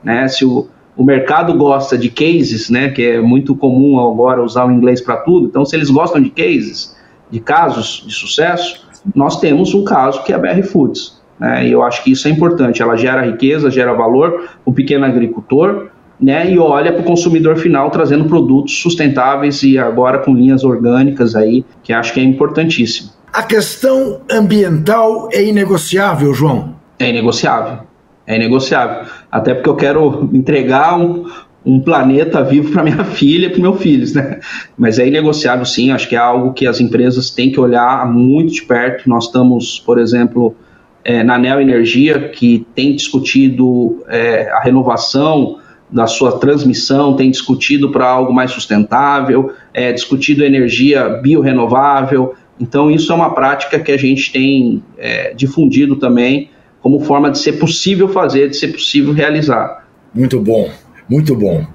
S3: né? Se o, o mercado gosta de cases, né? Que é muito comum agora usar o inglês para tudo. Então, se eles gostam de cases, de casos de sucesso, nós temos um caso que é a BR Foods. Né? E eu acho que isso é importante. Ela gera riqueza, gera valor, o pequeno agricultor, né, e olha para o consumidor final trazendo produtos sustentáveis e agora com linhas orgânicas aí, que acho que é importantíssimo.
S2: A questão ambiental é inegociável, João?
S3: É inegociável. É inegociável. Até porque eu quero entregar um, um planeta vivo para minha filha e para meus filhos, né? Mas é inegociável, sim. Acho que é algo que as empresas têm que olhar muito de perto. Nós estamos, por exemplo, é, na Neo Energia, que tem discutido é, a renovação da sua transmissão, tem discutido para algo mais sustentável, é, discutido energia biorrenovável. Então, isso é uma prática que a gente tem é, difundido também como forma de ser possível fazer, de ser possível realizar.
S2: Muito bom, muito bom.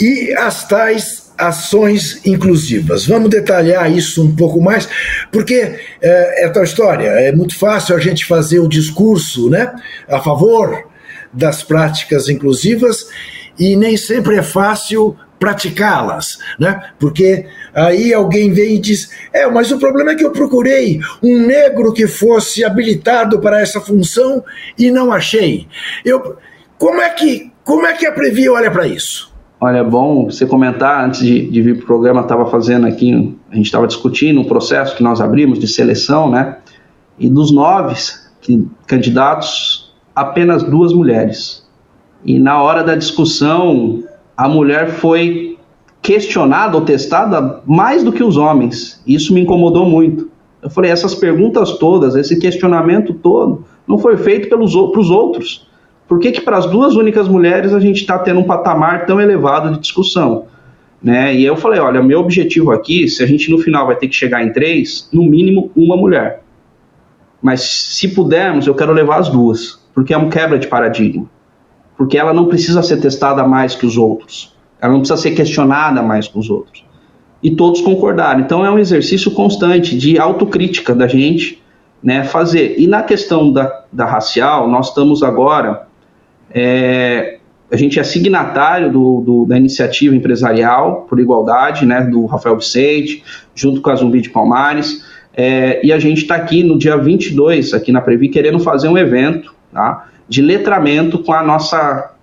S2: E as tais ações inclusivas. Vamos detalhar isso um pouco mais, porque é, é tal história. É muito fácil a gente fazer o discurso né, a favor das práticas inclusivas e nem sempre é fácil praticá-las, né? Porque aí alguém vem e diz: "É, mas o problema é que eu procurei um negro que fosse habilitado para essa função e não achei". Eu como é que como é que a Previ olha para isso?
S3: Olha, é bom você comentar, antes de, de vir para o programa, estava fazendo aqui, a gente estava discutindo um processo que nós abrimos de seleção, né? E dos nove candidatos, apenas duas mulheres. E na hora da discussão, a mulher foi questionada ou testada mais do que os homens. Isso me incomodou muito. Eu falei, essas perguntas todas, esse questionamento todo, não foi feito pelos os outros. Por que, que para as duas únicas mulheres a gente está tendo um patamar tão elevado de discussão? Né? E eu falei, olha, meu objetivo aqui, se a gente no final vai ter que chegar em três, no mínimo uma mulher. Mas se pudermos, eu quero levar as duas, porque é um quebra de paradigma porque ela não precisa ser testada mais que os outros, ela não precisa ser questionada mais que os outros. E todos concordaram. Então é um exercício constante de autocrítica da gente né, fazer. E na questão da, da racial, nós estamos agora. É, a gente é signatário do, do, da iniciativa empresarial por igualdade, né, do Rafael Vicente, junto com a Zumbi de Palmares. É, e a gente está aqui no dia 22, aqui na Previ, querendo fazer um evento, tá? De letramento com a nossa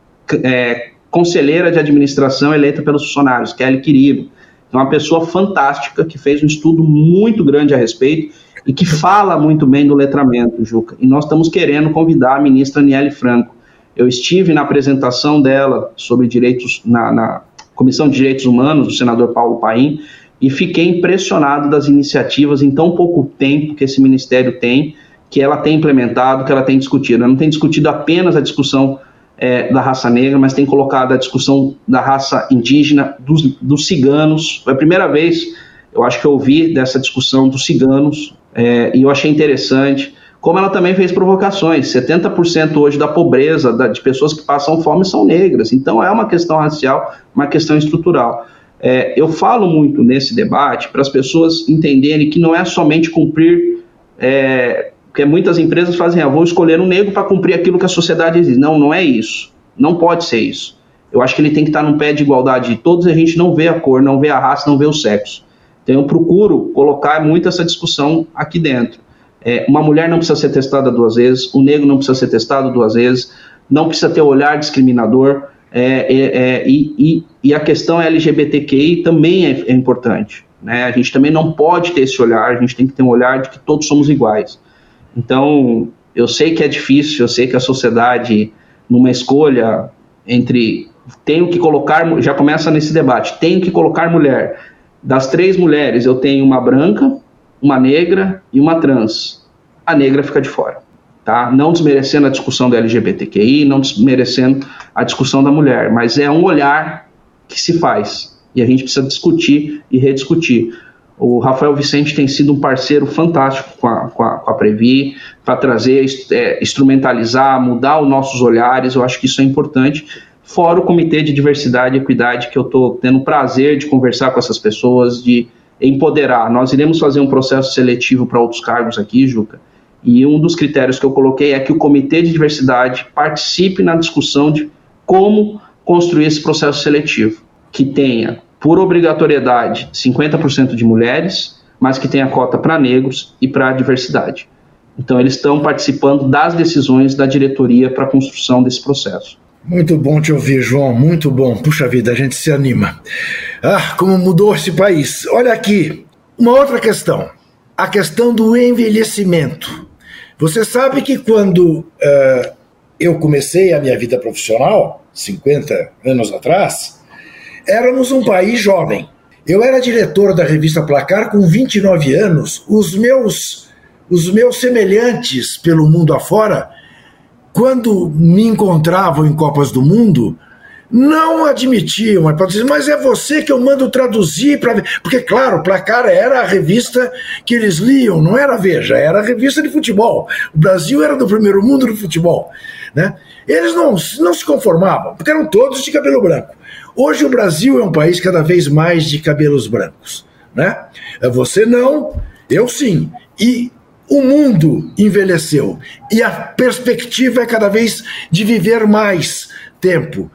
S3: é, conselheira de administração eleita pelos funcionários, Kelly Quiribo. É uma pessoa fantástica que fez um estudo muito grande a respeito e que fala muito bem do letramento, Juca. E nós estamos querendo convidar a ministra Niele Franco. Eu estive na apresentação dela sobre direitos, na, na Comissão de Direitos Humanos do senador Paulo Paim, e fiquei impressionado das iniciativas em tão pouco tempo que esse ministério tem que ela tem implementado, que ela tem discutido. Ela não tem discutido apenas a discussão é, da raça negra, mas tem colocado a discussão da raça indígena, dos, dos ciganos. Foi a primeira vez, eu acho que eu ouvi dessa discussão dos ciganos, é, e eu achei interessante. Como ela também fez provocações, 70% hoje da pobreza da, de pessoas que passam fome são negras. Então é uma questão racial, uma questão estrutural. É, eu falo muito nesse debate para as pessoas entenderem que não é somente cumprir é, porque muitas empresas fazem, ah, vou escolher um negro para cumprir aquilo que a sociedade exige. Não, não é isso. Não pode ser isso. Eu acho que ele tem que estar num pé de igualdade de todos a gente não vê a cor, não vê a raça, não vê o sexo. Então eu procuro colocar muito essa discussão aqui dentro. É, uma mulher não precisa ser testada duas vezes, o negro não precisa ser testado duas vezes, não precisa ter olhar discriminador. É, é, é e, e, e, a questão LGBTQI também é, é importante. Né? A gente também não pode ter esse olhar, a gente tem que ter um olhar de que todos somos iguais. Então, eu sei que é difícil, eu sei que a sociedade, numa escolha entre tenho que colocar, já começa nesse debate, tenho que colocar mulher. Das três mulheres, eu tenho uma branca, uma negra e uma trans. A negra fica de fora. Tá? Não desmerecendo a discussão do LGBTQI, não desmerecendo a discussão da mulher, mas é um olhar que se faz e a gente precisa discutir e rediscutir. O Rafael Vicente tem sido um parceiro fantástico com a, com a, com a Previ, para trazer, é, instrumentalizar, mudar os nossos olhares, eu acho que isso é importante. Fora o Comitê de Diversidade e Equidade, que eu estou tendo o prazer de conversar com essas pessoas, de empoderar. Nós iremos fazer um processo seletivo para outros cargos aqui, Juca, e um dos critérios que eu coloquei é que o Comitê de Diversidade participe na discussão de como construir esse processo seletivo, que tenha por obrigatoriedade 50% de mulheres, mas que tenha cota para negros e para a diversidade. Então, eles estão participando das decisões da diretoria para a construção desse processo.
S2: Muito bom te ouvir, João, muito bom. Puxa vida, a gente se anima. Ah, como mudou esse país. Olha aqui, uma outra questão. A questão do envelhecimento. Você sabe que quando uh, eu comecei a minha vida profissional, 50 anos atrás, éramos um país jovem. Eu era diretor da revista Placar com 29 anos. Os meus, os meus semelhantes pelo mundo afora, quando me encontravam em Copas do Mundo, não admitiam a hipótese, mas é você que eu mando traduzir para Porque, claro, Placar era a revista que eles liam, não era Veja, era a revista de futebol. O Brasil era do primeiro mundo do futebol. Né? Eles não, não se conformavam, porque eram todos de cabelo branco. Hoje o Brasil é um país cada vez mais de cabelos brancos. Né? É você não, eu sim. E o mundo envelheceu. E a perspectiva é cada vez de viver mais tempo.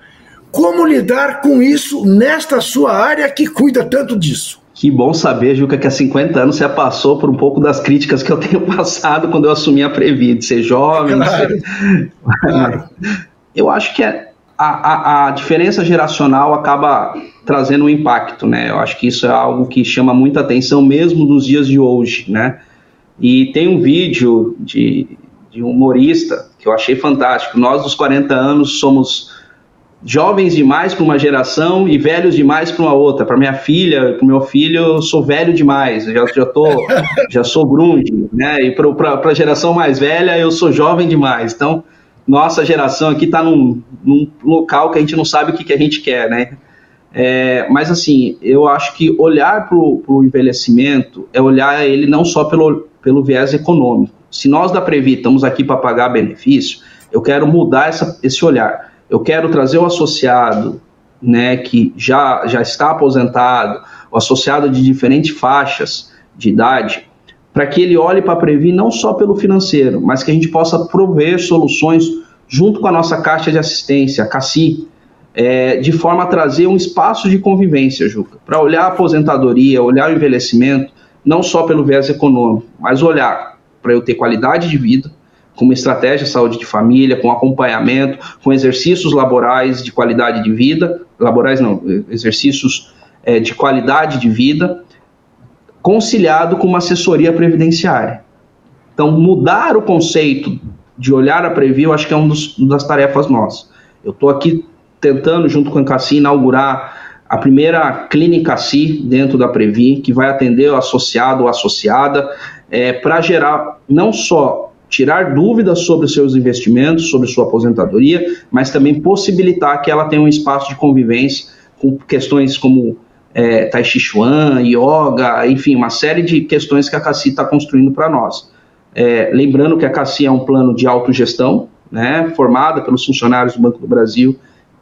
S2: Como lidar com isso nesta sua área que cuida tanto disso?
S3: Que bom saber, Juca, que há 50 anos você passou por um pouco das críticas que eu tenho passado quando eu assumi a Previ, de ser jovem. Claro. Ser... Claro. Eu acho que é a, a, a, diferença geracional acaba trazendo um impacto, né? Eu acho que isso é algo que chama muita atenção mesmo nos dias de hoje, né? E tem um vídeo de, de um humorista que eu achei fantástico. Nós, dos 40 anos, somos jovens demais para uma geração e velhos demais para uma outra. Para minha filha, para o meu filho, eu sou velho demais, já, já, tô, já sou grunge, né? E para a geração mais velha, eu sou jovem demais. Então, nossa geração aqui está num, num, local que a gente não sabe o que, que a gente quer, né? É, mas assim, eu acho que olhar para o envelhecimento é olhar ele não só pelo, pelo viés econômico. Se nós da Previ estamos aqui para pagar benefício, eu quero mudar essa, esse olhar eu quero trazer o associado né, que já, já está aposentado, o associado de diferentes faixas de idade, para que ele olhe para a Previ não só pelo financeiro, mas que a gente possa prover soluções junto com a nossa caixa de assistência, a CACI, é, de forma a trazer um espaço de convivência, Juca, para olhar a aposentadoria, olhar o envelhecimento, não só pelo viés econômico, mas olhar para eu ter qualidade de vida, com uma estratégia de saúde de família, com acompanhamento, com exercícios laborais de qualidade de vida, laborais não, exercícios é, de qualidade de vida, conciliado com uma assessoria previdenciária. Então, mudar o conceito de olhar a Previ, eu acho que é uma das tarefas nossas. Eu estou aqui tentando, junto com a Cassi, inaugurar a primeira clínica CI dentro da Previ, que vai atender o associado ou associada, é, para gerar não só tirar dúvidas sobre seus investimentos, sobre sua aposentadoria, mas também possibilitar que ela tenha um espaço de convivência com questões como é, Tai Chi Chuan, Yoga, enfim, uma série de questões que a CACI está construindo para nós. É, lembrando que a CACI é um plano de autogestão, né, formada pelos funcionários do Banco do Brasil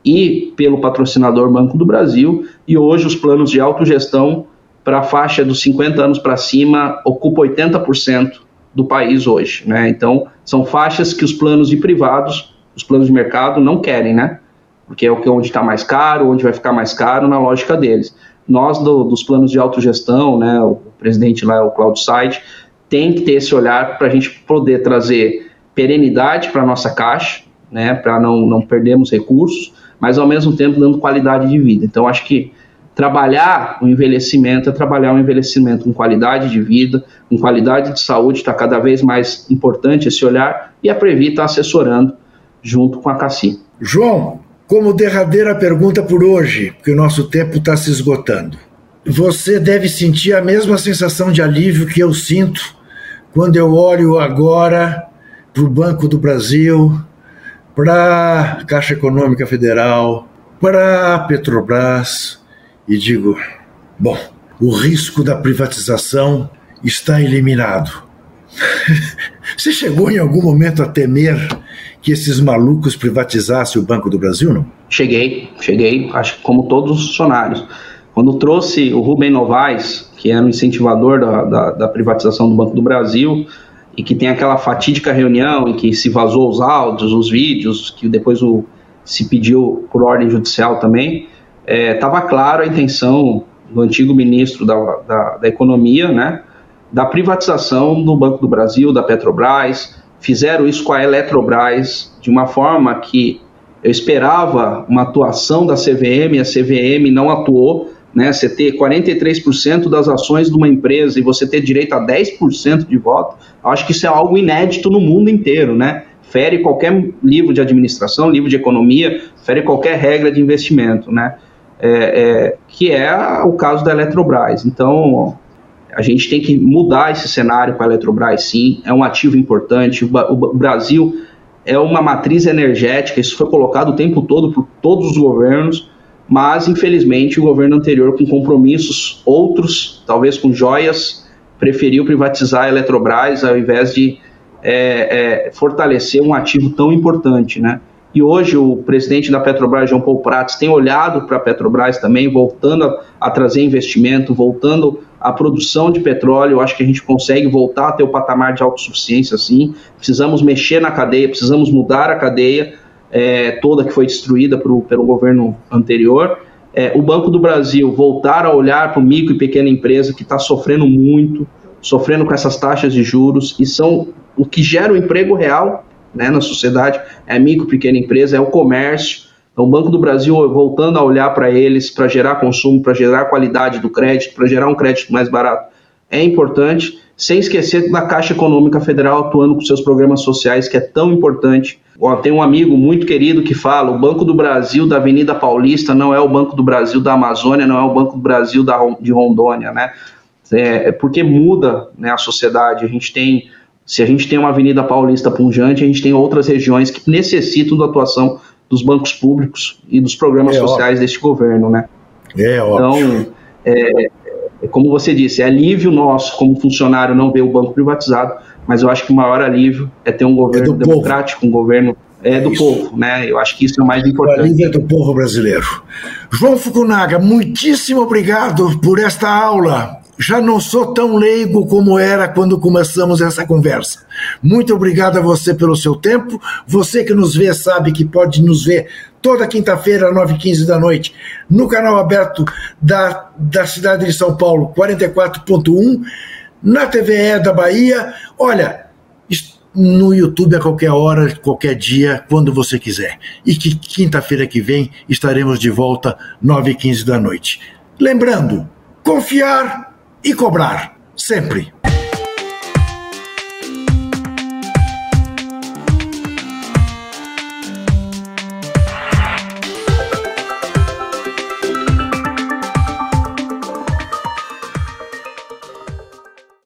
S3: e pelo patrocinador Banco do Brasil, e hoje os planos de autogestão para a faixa dos 50 anos para cima ocupam 80% do país hoje, né? Então, são faixas que os planos de privados, os planos de mercado não querem, né? Porque é onde está mais caro, onde vai ficar mais caro na lógica deles. Nós do, dos planos de autogestão, né? O presidente lá, o Claudio Side, tem que ter esse olhar para a gente poder trazer perenidade para nossa caixa, né? Para não não perdermos recursos, mas ao mesmo tempo dando qualidade de vida. Então, acho que trabalhar o envelhecimento é trabalhar o envelhecimento com qualidade de vida, com qualidade de saúde, está cada vez mais importante esse olhar, e a Previ está assessorando junto com a CACI.
S2: João, como derradeira pergunta por hoje, porque o nosso tempo está se esgotando. Você deve sentir a mesma sensação de alívio que eu sinto quando eu olho agora para o Banco do Brasil, para a Caixa Econômica Federal, para a Petrobras, e digo: bom, o risco da privatização está eliminado. Você chegou em algum momento a temer que esses malucos privatizassem o Banco do Brasil, não?
S3: Cheguei, cheguei, acho que como todos os funcionários. Quando trouxe o Rubem Novaes, que era o incentivador da, da, da, privatização do Banco do Brasil, e que tem aquela fatídica reunião em que se vazou os áudios, os vídeos, que depois o, se pediu por ordem judicial também, estava é, claro a intenção do antigo ministro da, da, da Economia, né, da privatização do Banco do Brasil, da Petrobras, fizeram isso com a Eletrobras de uma forma que eu esperava uma atuação da CVM, a CVM não atuou, né? Você ter 43% das ações de uma empresa e você ter direito a 10% de voto, acho que isso é algo inédito no mundo inteiro, né? Fere qualquer livro de administração, livro de economia, fere qualquer regra de investimento, né? É, é, que é o caso da Eletrobras. Então, a gente tem que mudar esse cenário para a Eletrobras, sim, é um ativo importante. O, Brasil é uma matriz energética, isso foi colocado o tempo todo por todos os governos, mas infelizmente o governo anterior, com compromissos outros, talvez com joias, preferiu privatizar a Eletrobras ao invés de é, é, fortalecer um ativo tão importante, né? E hoje o presidente da Petrobras, João Paulo Prats, tem olhado para a Petrobras também, voltando a, a, trazer investimento, voltando a produção de petróleo. Eu acho que a gente consegue voltar a ter o patamar de autossuficiência, sim. Precisamos mexer na cadeia, precisamos mudar a cadeia é, toda que foi destruída pro, pelo governo anterior. É, o Banco do Brasil voltar a olhar para o micro e pequena empresa que está sofrendo muito, sofrendo com essas taxas de juros, e são o que gera o emprego real né, na sociedade, é a micro, pequena empresa, é o comércio. Então, o Banco do Brasil voltando a olhar para eles, para gerar consumo, para gerar qualidade do crédito, para gerar um crédito mais barato, é importante, sem esquecer da Caixa Econômica Federal atuando com seus programas sociais, que é tão importante. Tem um amigo muito querido que fala: o Banco do Brasil da Avenida Paulista não é o Banco do Brasil da Amazônia, não é o Banco do Brasil da, de Rondônia, né? É, é porque muda né, a sociedade. A gente tem se a gente tem uma Avenida Paulista punjante, a gente tem outras regiões que necessitam da atuação dos bancos públicos e dos programas é sociais óbvio. deste governo, né?
S2: É
S3: óbvio. Então, é, é, como você disse, é alívio nosso como funcionário não ver o banco privatizado, mas eu acho que o maior alívio é ter um governo é democrático, povo. um governo é do isso. povo, né? Eu acho que isso é o mais importante. O alívio
S2: é do povo brasileiro. João Fukunaga, muitíssimo obrigado por esta aula já não sou tão leigo como era quando começamos essa conversa. Muito obrigado a você pelo seu tempo. Você que nos vê sabe que pode nos ver toda quinta-feira, às 9h15 da noite, no canal aberto da, da cidade de São Paulo, 44.1, na TVE da Bahia. Olha, no YouTube a qualquer hora, qualquer dia, quando você quiser. E que quinta-feira que vem estaremos de volta, 9h15 da noite. Lembrando, confiar e cobrar, sempre.